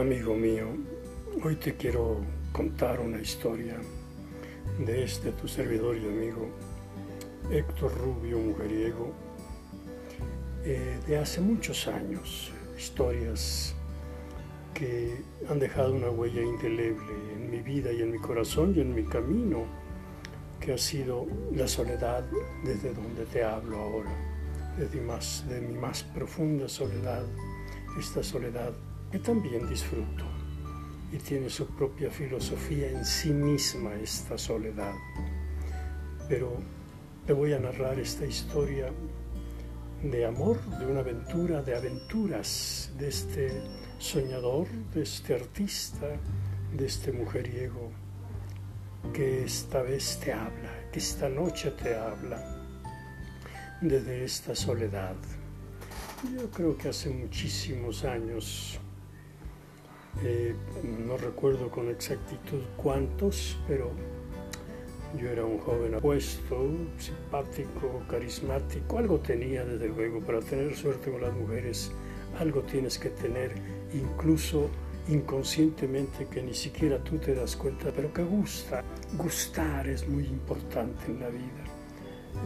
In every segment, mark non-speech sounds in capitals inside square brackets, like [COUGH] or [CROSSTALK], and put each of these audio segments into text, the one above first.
Amigo mío, hoy te quiero contar una historia de este tu servidor y amigo Héctor Rubio Mujeriego. Eh, de hace muchos años, historias que han dejado una huella indeleble en mi vida y en mi corazón y en mi camino, que ha sido la soledad desde donde te hablo ahora, desde más, de mi más profunda soledad, esta soledad que también disfruto y tiene su propia filosofía en sí misma esta soledad. Pero te voy a narrar esta historia de amor, de una aventura, de aventuras de este soñador, de este artista, de este mujeriego que esta vez te habla, que esta noche te habla desde esta soledad. Yo creo que hace muchísimos años eh, no recuerdo con exactitud cuántos, pero yo era un joven apuesto, simpático, carismático, algo tenía desde luego, para tener suerte con las mujeres, algo tienes que tener, incluso inconscientemente que ni siquiera tú te das cuenta, pero que gusta. Gustar es muy importante en la vida.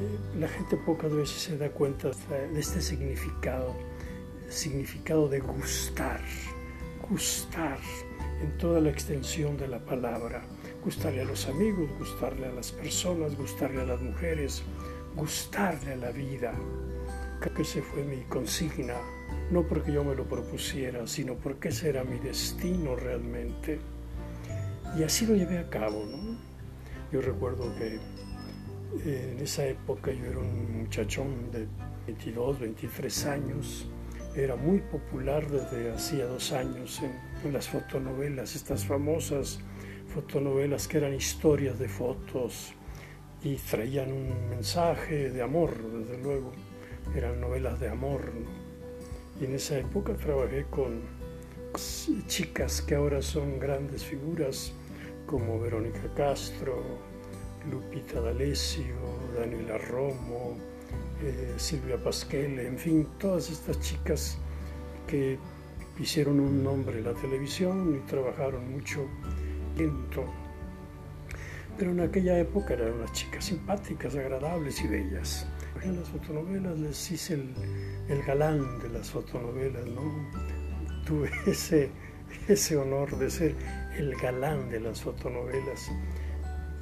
Eh, la gente pocas veces se da cuenta de este significado, significado de gustar gustar en toda la extensión de la palabra, gustarle a los amigos, gustarle a las personas, gustarle a las mujeres, gustarle a la vida. Creo que ese fue mi consigna, no porque yo me lo propusiera, sino porque ese era mi destino realmente. Y así lo llevé a cabo, ¿no? Yo recuerdo que eh, en esa época yo era un muchachón de 22, 23 años, era muy popular desde hacía dos años en, las fotonovelas, estas famosas fotonovelas que eran historias de fotos y traían un mensaje de amor, desde luego, eran novelas de amor. Y en esa época trabajé con chicas que ahora son grandes figuras como Verónica Castro, Lupita D'Alessio, Daniela Romo, eh, Silvia Pasquel, en fin, todas estas chicas que hicieron un nombre en la televisión y trabajaron mucho lento. Pero en aquella época eran unas chicas simpáticas, agradables y bellas. En las fotonovelas les hice el, el galán de las fotonovelas, ¿no? Tuve [LAUGHS] ese, ese honor de ser el galán de las fotonovelas.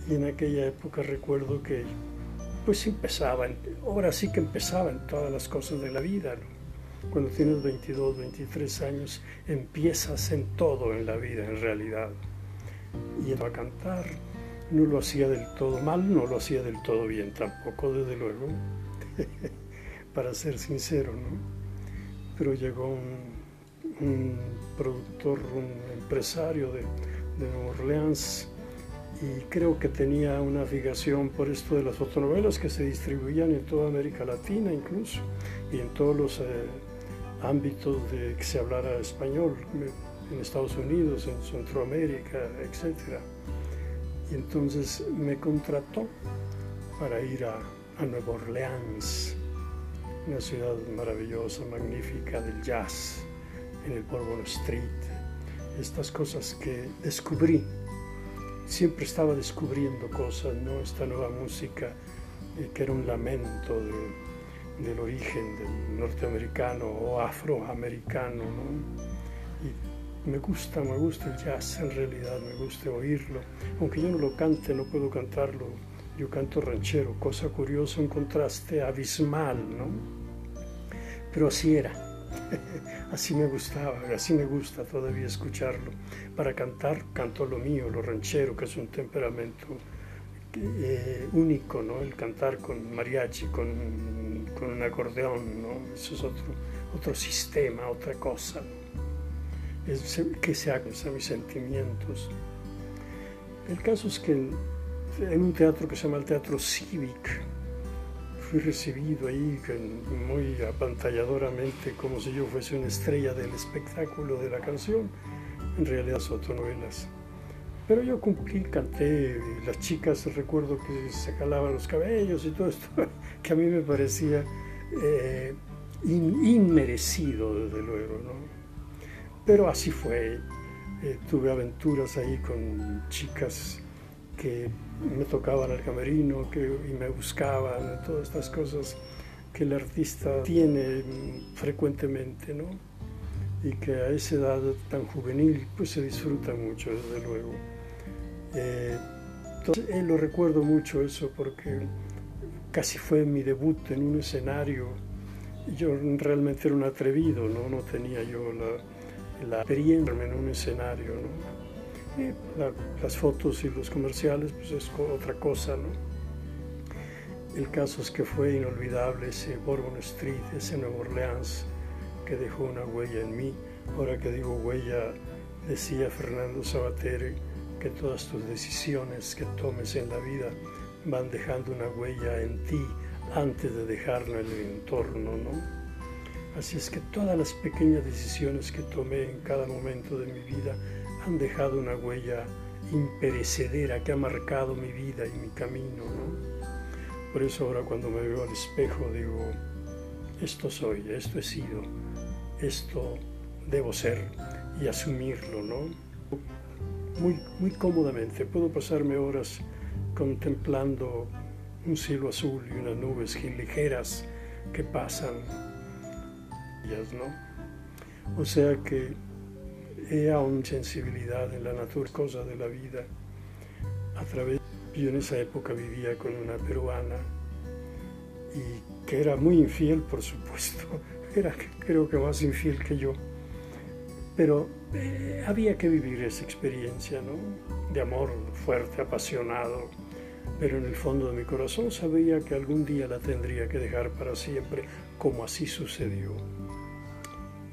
Y en aquella época recuerdo que pues empezaba, ahora sí que empezaba en todas las cosas de la vida. Cuando tienes 22, 23 años, empiezas en todo en la vida, en realidad. Y a cantar no lo hacía del todo mal, no lo hacía del todo bien tampoco, desde luego, [LAUGHS] para ser sincero, ¿no? Pero llegó un, productor, un empresario de, de Nueva Orleans, y creo que tenía una fijación por esto de las fotonovelas que se distribuían en toda América Latina incluso y en todos los eh, ámbitos de que se hablara español, en Estados Unidos, en Centroamérica, etc. Y entonces me contrató para ir a, a Nueva Orleans, una ciudad maravillosa, magnífica del jazz, en el Bourbon Street, estas cosas que descubrí siempre estaba descubriendo cosas, ¿no? Esta nueva música eh, que era un lamento del origen del norteamericano o afroamericano, ¿no? Y me gusta, me gusta el jazz en realidad, me gusta oírlo, aunque yo no lo cante, no puedo cantarlo, yo canto ranchero, cosa curiosa, un contraste abismal, ¿no? Pero así era. [LAUGHS] así me gustaba, así me gusta todavía escucharlo. Para cantar, canto lo mío, lo ranchero, que es un temperamento eh, único, ¿no? El cantar con mariachi, con, con, un acordeón, ¿no? Eso es otro, otro sistema, otra cosa. Es, que se haga a mis sentimientos. El caso es que en un teatro que se llama el Teatro Civic, fui recibido ahí muy apantalladoramente como si yo fuese una estrella del espectáculo de la canción, en realidad son novelas. Pero yo cumplí, canté, las chicas recuerdo que se calaban los cabellos y todo esto, [LAUGHS] que a mí me parecía eh, inmerecido desde luego, ¿no? Pero así fue, eh, tuve aventuras ahí con chicas que me tocaban el camerino que, y me buscaban, todas estas cosas que el artista tiene frecuentemente, ¿no? Y que a esa edad tan juvenil pues se disfruta mucho, desde luego. Eh, entonces, eh, lo recuerdo mucho eso porque casi fue mi debut en un escenario. Yo realmente era un atrevido, ¿no? No tenía yo la, la experiencia en un escenario, ¿no? Las fotos y los comerciales, pues es otra cosa, ¿no? El caso es que fue inolvidable ese Bourbon Street, ese Nueva Orleans, que dejó una huella en mí. Ahora que digo huella, decía Fernando Sabater que todas tus decisiones que tomes en la vida van dejando una huella en ti antes de dejarla en el entorno, ¿no? Así es que todas las pequeñas decisiones que tomé en cada momento de mi vida han dejado una huella imperecedera que ha marcado mi vida y mi camino. ¿no? Por eso ahora cuando me veo al espejo digo, esto soy, esto he sido, esto debo ser y asumirlo, ¿no? Muy, muy cómodamente, puedo pasarme horas contemplando un cielo azul y unas nubes ligeras que pasan, ¿no? O sea que he aún sensibilidad en la naturaleza de la vida. A través, yo en esa época vivía con una peruana y que era muy infiel, por supuesto, [LAUGHS] era creo que más infiel que yo, pero eh, había que vivir esa experiencia, ¿no? De amor fuerte, apasionado, pero en el fondo de mi corazón sabía que algún día la tendría que dejar para siempre, como así sucedió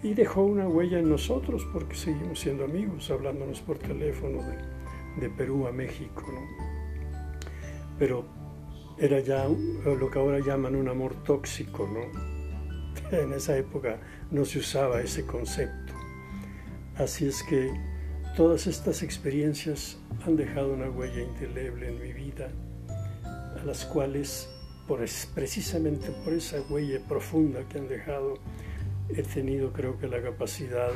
y dejó una huella en nosotros porque seguimos siendo amigos, hablándonos por teléfono de, Perú a México. ¿no? Pero era ya lo que ahora llaman un amor tóxico, ¿no? [LAUGHS] En esa época no se usaba ese concepto. Así es que todas estas experiencias han dejado una huella indeleble en mi vida, a las cuales, por, precisamente por esa huella profunda que han dejado, he tenido creo que la capacidad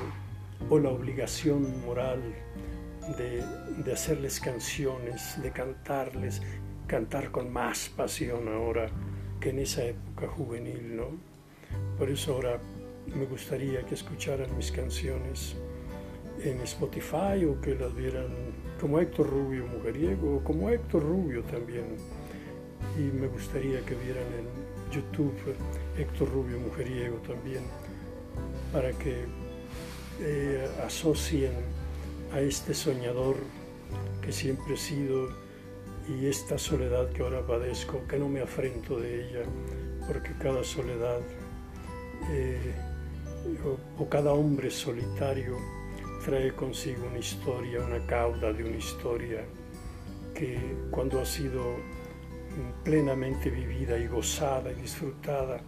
o la obligación moral de, de, hacerles canciones, de cantarles, cantar con más pasión ahora que en esa época juvenil, ¿no? Por eso ahora me gustaría que escucharan mis canciones en Spotify o que las vieran como Héctor Rubio Mujeriego o como Héctor Rubio también. Y me gustaría que vieran en YouTube Héctor Rubio Mujeriego también para que eh, asocien a este soñador que siempre he sido y esta soledad que ahora padezco, que no me afrento de ella, porque cada soledad eh, o, o, cada hombre solitario trae consigo una historia, una cauda de una historia que cuando ha sido plenamente vivida y gozada y disfrutada,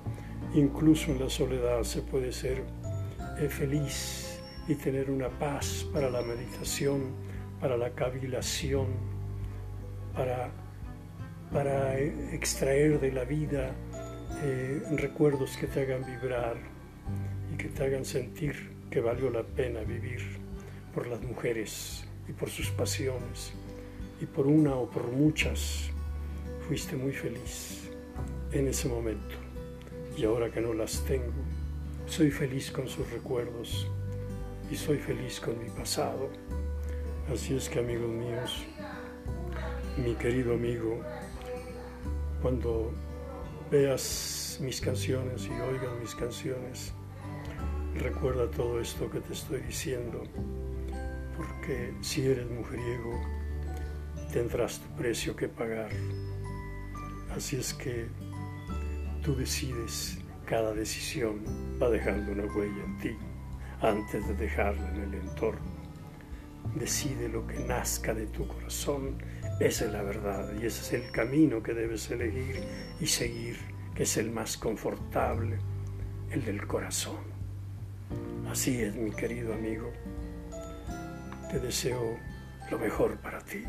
incluso en la soledad se puede ser feliz y tener una paz para la meditación, para la cavilación, para, para extraer de la vida eh, recuerdos que te hagan vibrar y que te hagan sentir que valió la pena vivir por las mujeres y por sus pasiones. Y por una o por muchas fuiste muy feliz en ese momento y ahora que no las tengo soy feliz con sus recuerdos y soy feliz con mi pasado. Así es que amigos míos, mi querido amigo, cuando veas mis canciones y oigas mis canciones, recuerda todo esto que te estoy diciendo, porque si eres mujeriego, tendrás tu precio que pagar. Así es que tú decides cada decisión va dejando una huella en ti antes de dejarla en el entorno. Decide lo que nazca de tu corazón, esa es la verdad y ese es el camino que debes elegir y seguir, que es el más confortable, el del corazón. Así es, mi querido amigo. Te deseo lo mejor para ti.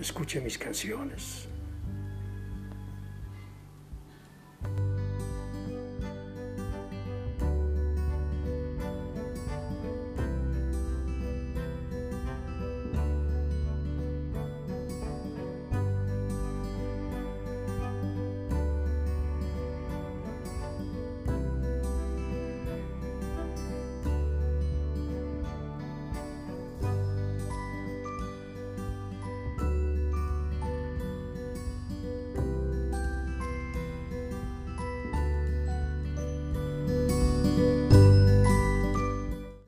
Escuche mis canciones